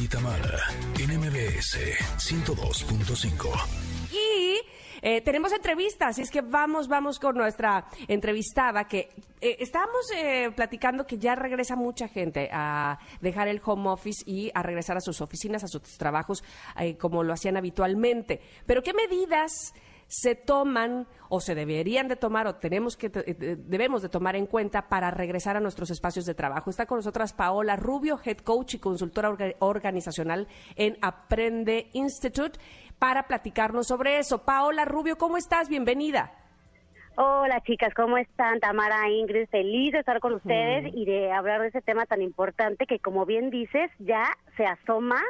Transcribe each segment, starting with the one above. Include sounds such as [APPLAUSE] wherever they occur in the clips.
y Tamara en MBS 102.5. Y tenemos entrevistas, así es que vamos, vamos con nuestra entrevistada que eh, estábamos eh, platicando que ya regresa mucha gente a dejar el home office y a regresar a sus oficinas, a sus trabajos eh, como lo hacían habitualmente. Pero ¿qué medidas se toman o se deberían de tomar o tenemos que eh, eh, debemos de tomar en cuenta para regresar a nuestros espacios de trabajo. Está con nosotras Paola Rubio, head coach y consultora orga- organizacional en Aprende Institute para platicarnos sobre eso. Paola Rubio, ¿cómo estás? Bienvenida. Hola chicas, ¿cómo están? Tamara, Ingrid, feliz de estar con ustedes y de hablar de ese tema tan importante que como bien dices, ya se asoma,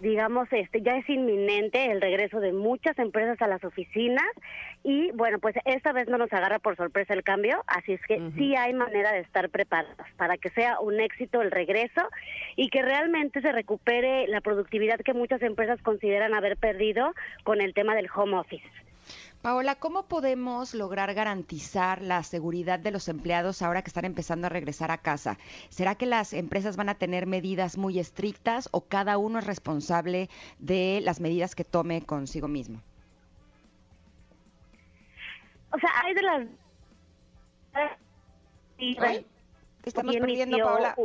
digamos, este, ya es inminente el regreso de muchas empresas a las oficinas y bueno, pues esta vez no nos agarra por sorpresa el cambio, así es que sí hay manera de estar preparadas para que sea un éxito el regreso y que realmente se recupere la productividad que muchas empresas consideran haber perdido con el tema del home office. Paola, ¿cómo podemos lograr garantizar la seguridad de los empleados ahora que están empezando a regresar a casa? ¿Será que las empresas van a tener medidas muy estrictas o cada uno es responsable de las medidas que tome consigo mismo? O sea, hay de las... Ay, estamos perdiendo, Paola.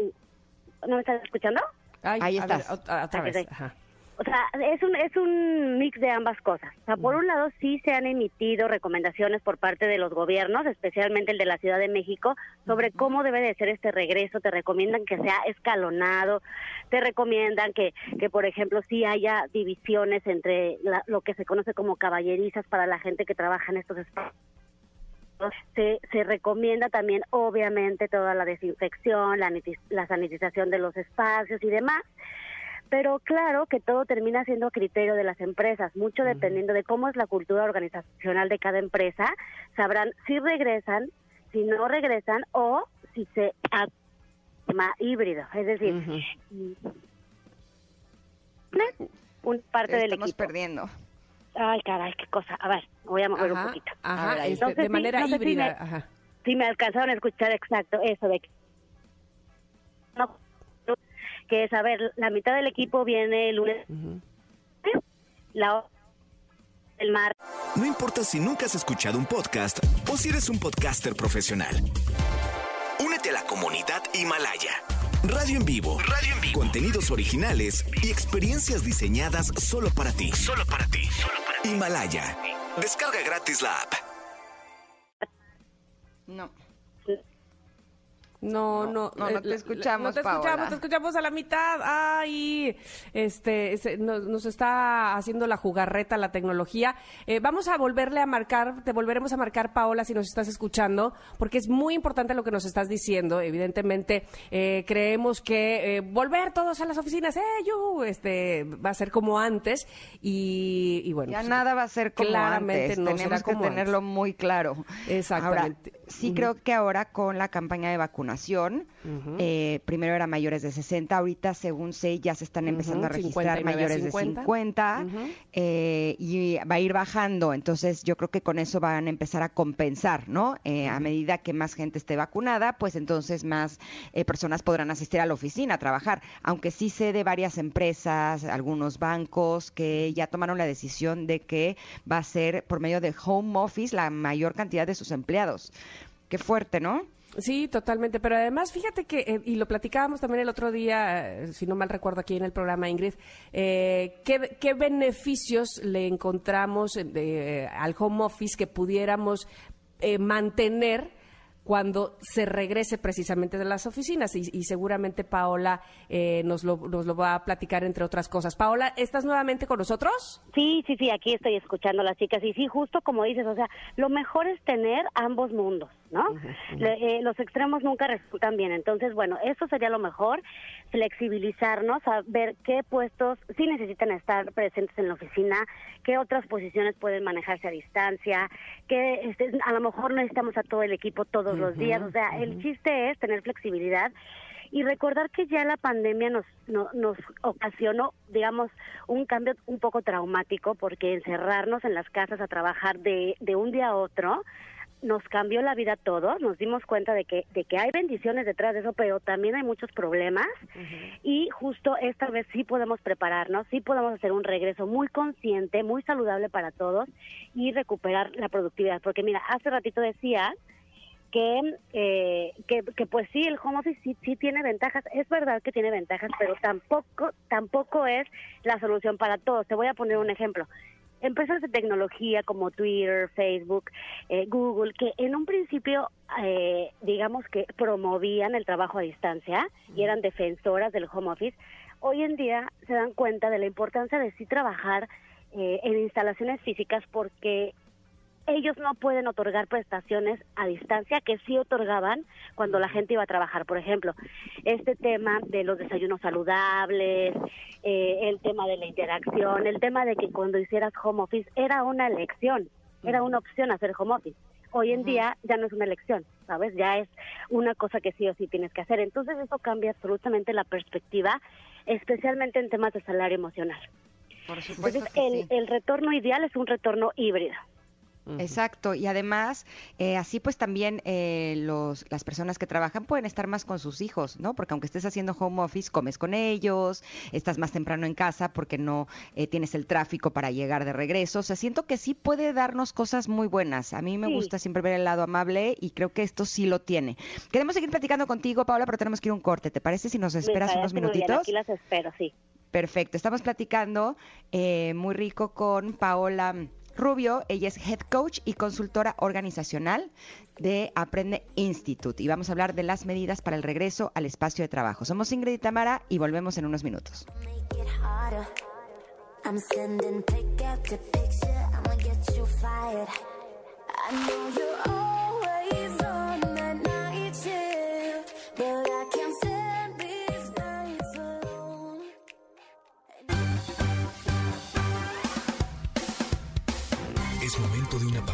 ¿No me estás escuchando? Ay, Ahí a ver, estás. ot- otra vez. Ok. Ajá. O sea, es un, es un mix de ambas cosas. O sea, por un lado sí se han emitido recomendaciones por parte de los gobiernos, especialmente el de la Ciudad de México, sobre cómo debe de ser este regreso. Te recomiendan que sea escalonado, te recomiendan que, que por ejemplo, sí haya divisiones entre la- lo que se conoce como caballerizas para la gente que trabaja en estos espacios. Se, se recomienda también, obviamente, toda la desinfección, la, la sanitización de los espacios y demás pero claro que todo termina siendo a criterio de las empresas, mucho dependiendo de cómo es la cultura organizacional de cada empresa, sabrán si regresan, si no regresan o si se híbrido, es decir, una parte Te del estamos equipo. perdiendo. Ay, caray, qué cosa. A ver, voy a mover un poquito. ajá, ver, este, Entonces, de manera no sé si híbrida. me- Ajá. Si me alcanzaron a escuchar exacto eso de que, no, que es, a ver, la mitad del equipo viene el lunes, la o- el mar. No importa si nunca has escuchado un podcast o si eres un podcaster profesional. Únete a la comunidad Himalaya. Radio en vivo. Radio en vivo. Contenidos originales y experiencias diseñadas solo para ti. Solo para ti. Himalaya. Descarga gratis la app. No. No, no, no, no eh, te escuchamos, No te Paola. escuchamos, te escuchamos a la mitad. Ay, este, nos, nos está haciendo la jugarreta la tecnología. Eh, vamos a volverle a marcar, te volveremos a marcar, Paola, si nos estás escuchando, porque es muy importante lo que nos estás diciendo. Evidentemente, eh, creemos que eh, volver todos a las oficinas, eh, yo, este, va a ser como antes y, y bueno. Ya pues, nada va a ser como claramente antes. no será Tenemos que como tenerlo antes. muy claro. Exactamente. Ahora, sí creo que ahora con la campaña de vacunación, eh, primero era mayores de 60, ahorita según sé ya se están empezando a registrar 59 a mayores 50. de 50 eh, y va a ir bajando. Entonces yo creo que con eso van a empezar a compensar, ¿no? Eh, a medida que más gente esté vacunada, pues entonces más eh, personas podrán asistir a la oficina a trabajar. Aunque sí sé de varias empresas, algunos bancos que ya tomaron la decisión de que va a ser por medio de home office la mayor cantidad de sus empleados. Qué fuerte, ¿no? Sí, totalmente. Pero además, fíjate que, eh, y lo platicábamos también el otro día, eh, si no mal recuerdo aquí en el programa, Ingrid, eh, ¿qué, qué beneficios le encontramos eh, de- al home office que pudiéramos eh, mantener cuando se regrese precisamente de las oficinas? Y, y seguramente Paola eh, nos, lo, nos lo va a platicar entre otras cosas. Paola, ¿estás nuevamente con nosotros? Sí, sí, sí, aquí estoy escuchando a las chicas y sí, justo como dices, o sea, lo mejor es tener ambos mundos, ¿no? Le- eh, los extremos nunca resultan bien, entonces, bueno, eso sería lo mejor, flexibilizarnos, a ver qué puestos sí necesitan estar presentes en la oficina, qué otras posiciones pueden manejarse a distancia, que este, a lo mejor necesitamos a todo el equipo todos los días, o sea, el chiste es tener flexibilidad y recordar que ya la pandemia nos, no- nos ocasionó, digamos, un cambio un poco traumático porque encerrarnos en las casas a trabajar de, de un día a otro nos cambió la vida a todos, nos dimos cuenta de que, de que hay bendiciones detrás de eso, pero también hay muchos problemas. Y justo esta vez sí podemos prepararnos, sí podemos hacer un regreso muy consciente, muy saludable para todos y recuperar la productividad, porque mira, hace ratito decía que, eh, que, pues sí, el home office sí, sí tiene ventajas, es verdad que tiene ventajas, pero tampoco, tampoco es la solución para todos. Te voy a poner un ejemplo empresas de tecnología como Twitter, Facebook, eh, Google, que en un principio, eh, digamos que promovían el trabajo a distancia y eran defensoras del home office, hoy en día se dan cuenta de la importancia de sí trabajar eh, en instalaciones físicas porque ellos no pueden otorgar prestaciones a distancia que sí otorgaban cuando la gente iba a trabajar. Por ejemplo, este tema de los desayunos saludables, eh, el tema de la interacción, el tema de que cuando hicieras home office era una elección, era una opción hacer home office. Hoy en día ya no es una elección, ¿sabes? Ya es una cosa que sí o sí tienes que hacer. Entonces eso cambia absolutamente la perspectiva, especialmente en temas de salario emocional. Por supuesto Entonces, el, el retorno ideal es un retorno híbrido. Exacto, y además, eh, así pues también eh, los, las personas que trabajan pueden estar más con sus hijos, ¿no? Porque aunque estés haciendo home office, comes con ellos, estás más temprano en casa porque no eh, tienes el tráfico para llegar de regreso. O sea, siento que sí puede darnos cosas muy buenas. A mí me gusta siempre ver el lado amable y creo que esto sí lo tiene. Queremos seguir platicando contigo, Paula, pero tenemos que ir a un corte. ¿Te parece si nos esperas unos minutitos? Aquí las espero, sí. Perfecto. Estamos platicando muy rico con Paola. Rubio, ella es head coach y consultora organizacional de Aprende Institute y vamos a hablar de las medidas para el regreso al espacio de trabajo. Somos Ingrid y Tamara y volvemos en unos minutos.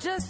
Just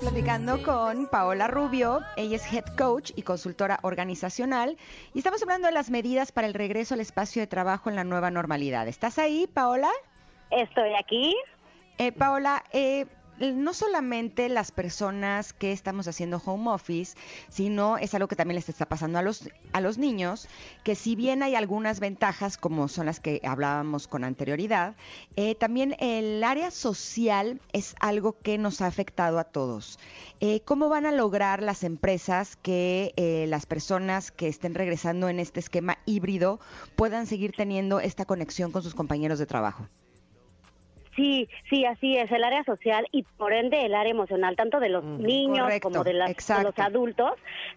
platicando con Paola Rubio, ella es head coach y consultora organizacional y estamos hablando de las medidas para el regreso al espacio de trabajo en la nueva normalidad. ¿Estás ahí, Paola? Estoy aquí. Eh, Paola, eh, no solamente las personas que estamos haciendo home office, sino es algo que también les está pasando a los, a los niños, que si bien hay algunas ventajas, como son las que hablábamos con anterioridad, eh, también el área social es algo que nos ha afectado a todos. Eh, ¿Cómo van a lograr las empresas que eh, las personas que estén regresando en este esquema híbrido puedan seguir teniendo esta conexión con sus compañeros de trabajo? Sí, sí, así es, el área social y por ende el área emocional, tanto de los niños como de, los adultos,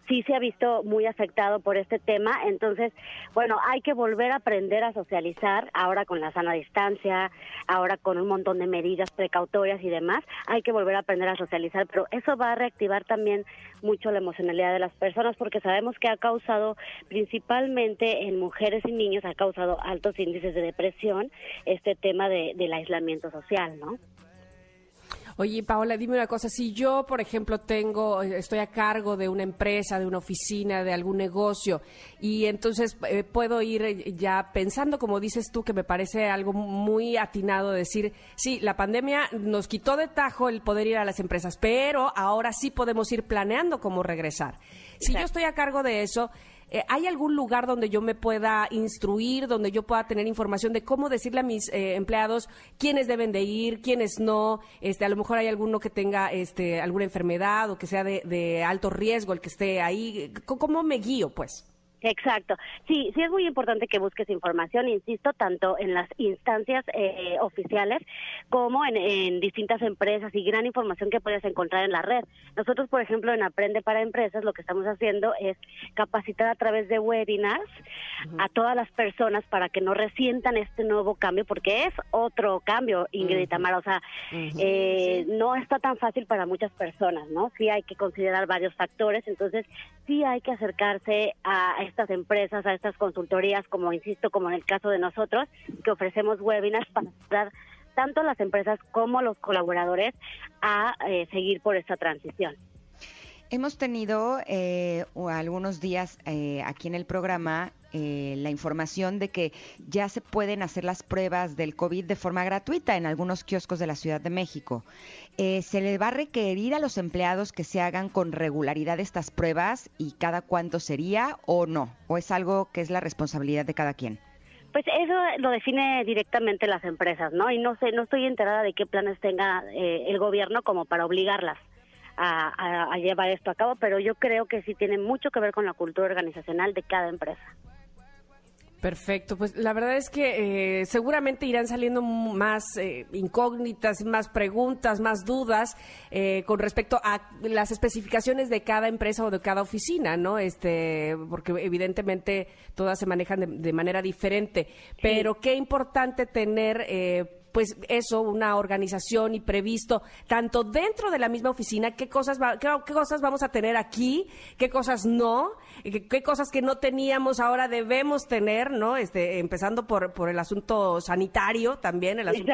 sí se ha visto muy afectado por este tema. Entonces, bueno, hay que volver a aprender a socializar ahora con la sana distancia, ahora con un montón de medidas precautorias y demás. Hay que volver a aprender a socializar, pero eso va a reactivar también mucho la emocionalidad de las personas porque sabemos que ha causado, principalmente en mujeres y niños, ha causado altos índices de depresión este tema del aislamiento social, ¿no? Oye, Paola, dime una cosa. Si yo, por ejemplo, tengo, estoy a cargo de una empresa, de una oficina, de algún negocio, y entonces eh, puedo ir eh, ya pensando, como dices tú, que me parece algo muy atinado decir, sí, la pandemia nos quitó de tajo el poder ir a las empresas, pero ahora sí podemos ir planeando cómo regresar. Si yo estoy a cargo de eso, eh, ¿hay algún lugar donde yo me pueda instruir, donde yo pueda tener información de cómo decirle a mis eh, empleados quiénes deben de ir, quiénes no? Este, a lo mejor hay alguno que tenga este, alguna enfermedad o que sea de, de alto riesgo el que esté ahí. ¿Cómo me guío, pues? Exacto. Sí, sí es muy importante que busques información, insisto, tanto en las instancias eh, oficiales como en, distintas empresas y gran información que puedes encontrar en la red. Nosotros, por ejemplo, en Aprende para Empresas, lo que estamos haciendo es capacitar a través de webinars a todas las personas para que no resientan este nuevo cambio, porque es otro cambio, Ingrid Tamara. O sea, eh, no está tan fácil para muchas personas, ¿no? Sí hay que considerar varios factores, entonces sí hay que acercarse a estas empresas, a estas consultorías, como insisto, como en el caso de nosotros, que ofrecemos webinars para ayudar tanto a las empresas como a los colaboradores a eh, seguir por esta transición. Hemos tenido eh, algunos días eh, aquí en el programa eh, la información de que ya se pueden hacer las pruebas del COVID de forma gratuita en algunos kioscos de la Ciudad de México. ¿Se le va a requerir a los empleados que se hagan con regularidad estas pruebas y cada cuánto sería o no? ¿O es algo que es la responsabilidad de cada quien? Pues eso lo define directamente las empresas, ¿no? Y no sé, no estoy enterada de qué planes tenga el gobierno como para obligarlas a, llevar esto a cabo, pero yo creo que sí tiene mucho que ver con la cultura organizacional de cada empresa. Perfecto, pues la verdad es que eh, seguramente irán saliendo más eh, incógnitas, más preguntas, más dudas eh, con respecto a las especificaciones de cada empresa o de cada oficina, ¿no? Este, porque evidentemente todas se manejan de, manera diferente, pero qué importante tener pues eso, una organización y previsto tanto dentro de la misma oficina, qué cosas, qué, cosas vamos a tener aquí, qué cosas no, qué, qué, cosas que no teníamos ahora debemos tener, ¿no? Este, empezando por, por el asunto sanitario también, el asunto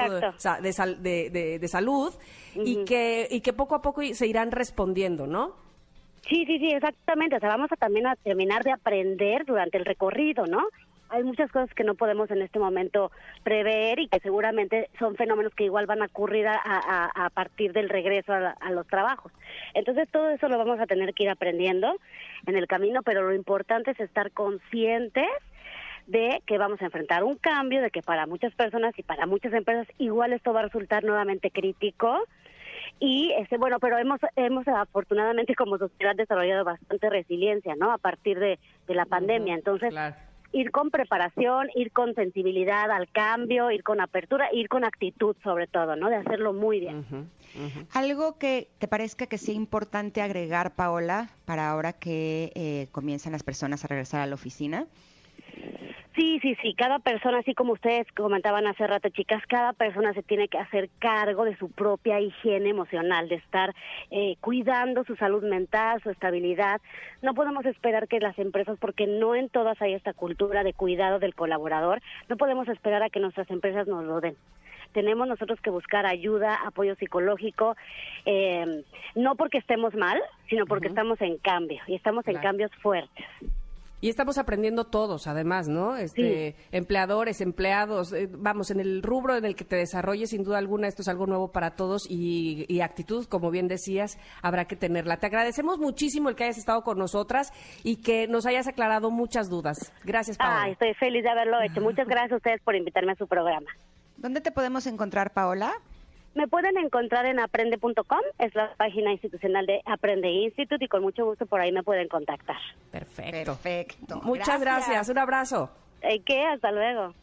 de, de, de, salud, y, que, y que poco a poco se irán respondiendo, ¿no? Sí, sí, sí, exactamente. O sea, vamos a también a terminar de aprender durante el recorrido, ¿no? Hay muchas cosas que no podemos en este momento prever y que seguramente son fenómenos que igual van a ocurrir a, a, partir del regreso a, a, los trabajos. Entonces todo eso lo vamos a tener que ir aprendiendo en el camino, pero lo importante es estar conscientes de que vamos a enfrentar un cambio, de que para muchas personas y para muchas empresas igual esto va a resultar nuevamente crítico. Y este bueno pero hemos hemos afortunadamente como sociedad desarrollado bastante resiliencia no a partir de, de la pandemia. Entonces ir con preparación, ir con sensibilidad al cambio, ir con apertura, ir con actitud sobre todo, ¿no? De hacerlo muy bien. Algo que te parezca que sea importante agregar, Paola, para ahora que eh, comienzan las personas a regresar a la oficina. Sí, sí, sí, cada persona, así como ustedes comentaban hace rato, chicas, cada persona se tiene que hacer cargo de su propia higiene emocional, de estar eh, cuidando su salud mental, su estabilidad. No podemos esperar que las empresas, porque no en todas hay esta cultura de cuidado del colaborador, no podemos esperar a que nuestras empresas nos lo den tenemos nosotros que buscar ayuda, apoyo psicológico, eh, no porque estemos mal, sino porque estamos en cambio y estamos en cambios fuertes. Y estamos aprendiendo todos, además, ¿no? Este, Empleadores, empleados, eh, vamos, en el rubro en el que te desarrolles, sin duda alguna, esto es algo nuevo para todos y, actitud, como bien decías, habrá que tenerla. Te agradecemos muchísimo el que hayas estado con nosotras y que nos hayas aclarado muchas dudas. Gracias, Paola. Ah, estoy feliz de haberlo hecho. Muchas gracias a ustedes por invitarme a su programa. ¿Dónde te podemos encontrar, Paola? Me pueden encontrar en aprende.com, es la página institucional de Aprende Institute y con mucho gusto por ahí me pueden contactar. Perfecto. Perfecto. Muchas gracias. Un abrazo. ¿Qué? Hasta luego.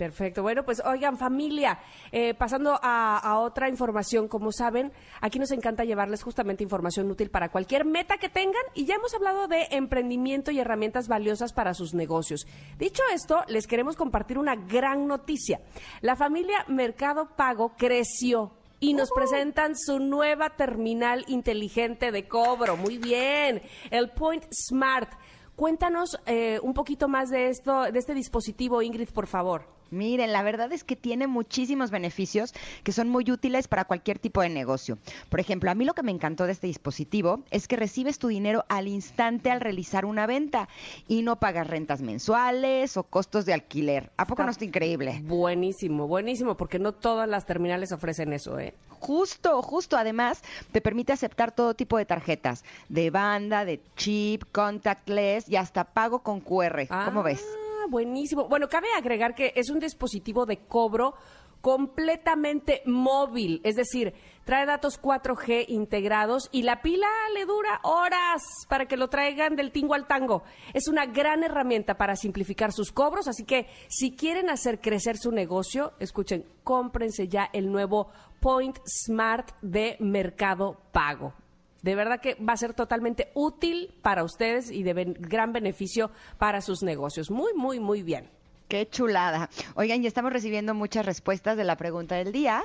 Perfecto. Bueno, pues oigan, familia, eh, pasando a, otra información, como saben, aquí nos encanta llevarles justamente información útil para cualquier meta que tengan y ya hemos hablado de emprendimiento y herramientas valiosas para sus negocios. Dicho esto, les queremos compartir una gran noticia. La familia Mercado Pago creció y nos presentan su nueva terminal inteligente de cobro. Muy bien, el Point Smart. Cuéntanos eh, un poquito más de esto, de este dispositivo, Ingrid, por favor. Miren, la verdad es que tiene muchísimos beneficios que son muy útiles para cualquier tipo de negocio. Por ejemplo, a mí lo que me encantó de este dispositivo es que recibes tu dinero al instante al realizar una venta y no pagas rentas mensuales o costos de alquiler. ¿A poco no está increíble? Buenísimo, buenísimo, porque no todas las terminales ofrecen eso, ¿eh? Justo, justo. Además, te permite aceptar todo tipo de tarjetas, de banda, de chip, contactless y hasta pago con QR. ¿Cómo Ah, ves? Buenísimo. Bueno, cabe agregar que es un dispositivo de cobro completamente móvil, es decir, trae datos 4G integrados y la pila le dura horas para que lo traigan del tingo al tango. Es una gran herramienta para simplificar sus cobros, así que si quieren hacer crecer su negocio, escuchen, cómprense ya el nuevo Point Smart de Mercado Pago. De verdad que va a ser totalmente útil para ustedes y de ben- gran beneficio para sus negocios. Muy, muy, muy bien. Qué chulada. Oigan, ya estamos recibiendo muchas respuestas de la pregunta del día.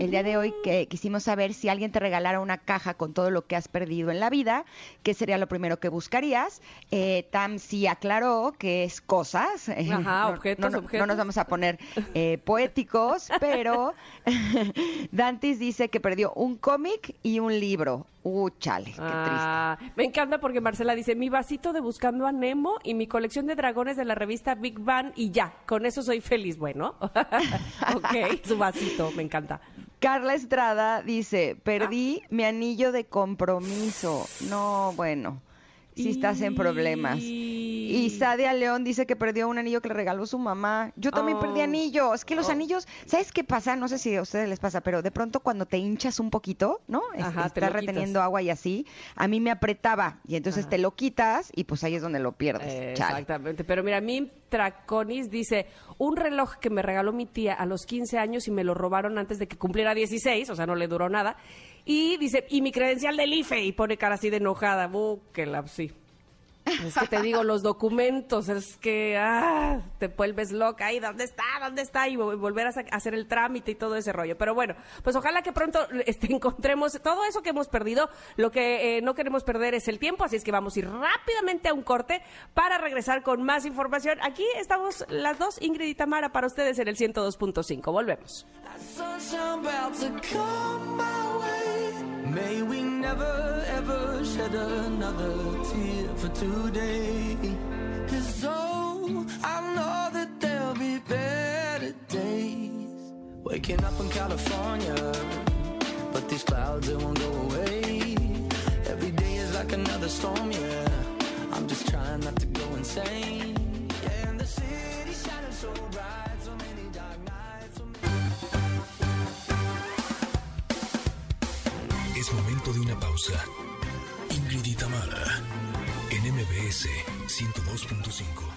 El día de hoy que quisimos saber si alguien te regalara una caja con todo lo que has perdido en la vida, ¿qué sería lo primero que buscarías? Eh, Tam sí aclaró que es cosas. [LAUGHS] Ajá, no- objetos, no, no- objetos. No nos vamos a poner eh, poéticos, pero [LAUGHS] [LAUGHS] Dantis dice que perdió un cómic y un libro. Uh, chale, qué triste. Ah, me encanta porque Marcela dice, mi vasito de Buscando a Nemo y mi colección de dragones de la revista Big Bang y ya, con eso soy feliz. Bueno, [LAUGHS] ok, [LAUGHS] su vasito, me encanta. Carla Estrada dice, perdí Ah. mi anillo de compromiso. No, bueno, si estás en problemas. Y Sadia León dice que perdió un anillo que le regaló su mamá. Yo también perdí Oh. anillo. Es que los Oh. anillos, ¿sabes qué pasa? No sé si a ustedes les pasa, pero de pronto cuando te hinchas un poquito, ¿no? Ajá, te estás reteniendo agua y así, a mí me apretaba y entonces te lo quitas y pues ahí es donde lo pierdes. Eh. Exactamente, pero mira, mi Traconis dice, un reloj que me regaló mi tía a los 15 años y me lo robaron antes de que cumpliera 16, o sea, no le duró nada. Y dice, y mi credencial del IFE, y pone cara así de enojada, uh, que la, sí. Es que te digo, los documentos, es que ah, te vuelves loca. ¿Y dónde está? ¿Dónde está? Y vol- volver a hacer el trámite y todo ese rollo. Pero bueno, pues ojalá que pronto [LAUGHS] este, encontremos todo eso que hemos perdido. Lo que eh, no queremos perder es el tiempo, así es que vamos a ir rápidamente a un corte para regresar con más información. Aquí estamos las dos, Ingrid y Tamara, para ustedes en el 102.5. Volvemos. May we never ever shed another tear for today. Cause oh, I know that there'll be better days. Waking up in California, but these clouds they won't go away. Every day is like another storm, yeah. I'm just trying not to go insane. Yeah, and the city shining so bright, de una pausa. Ingrid y Tamara, en MBS 102.5.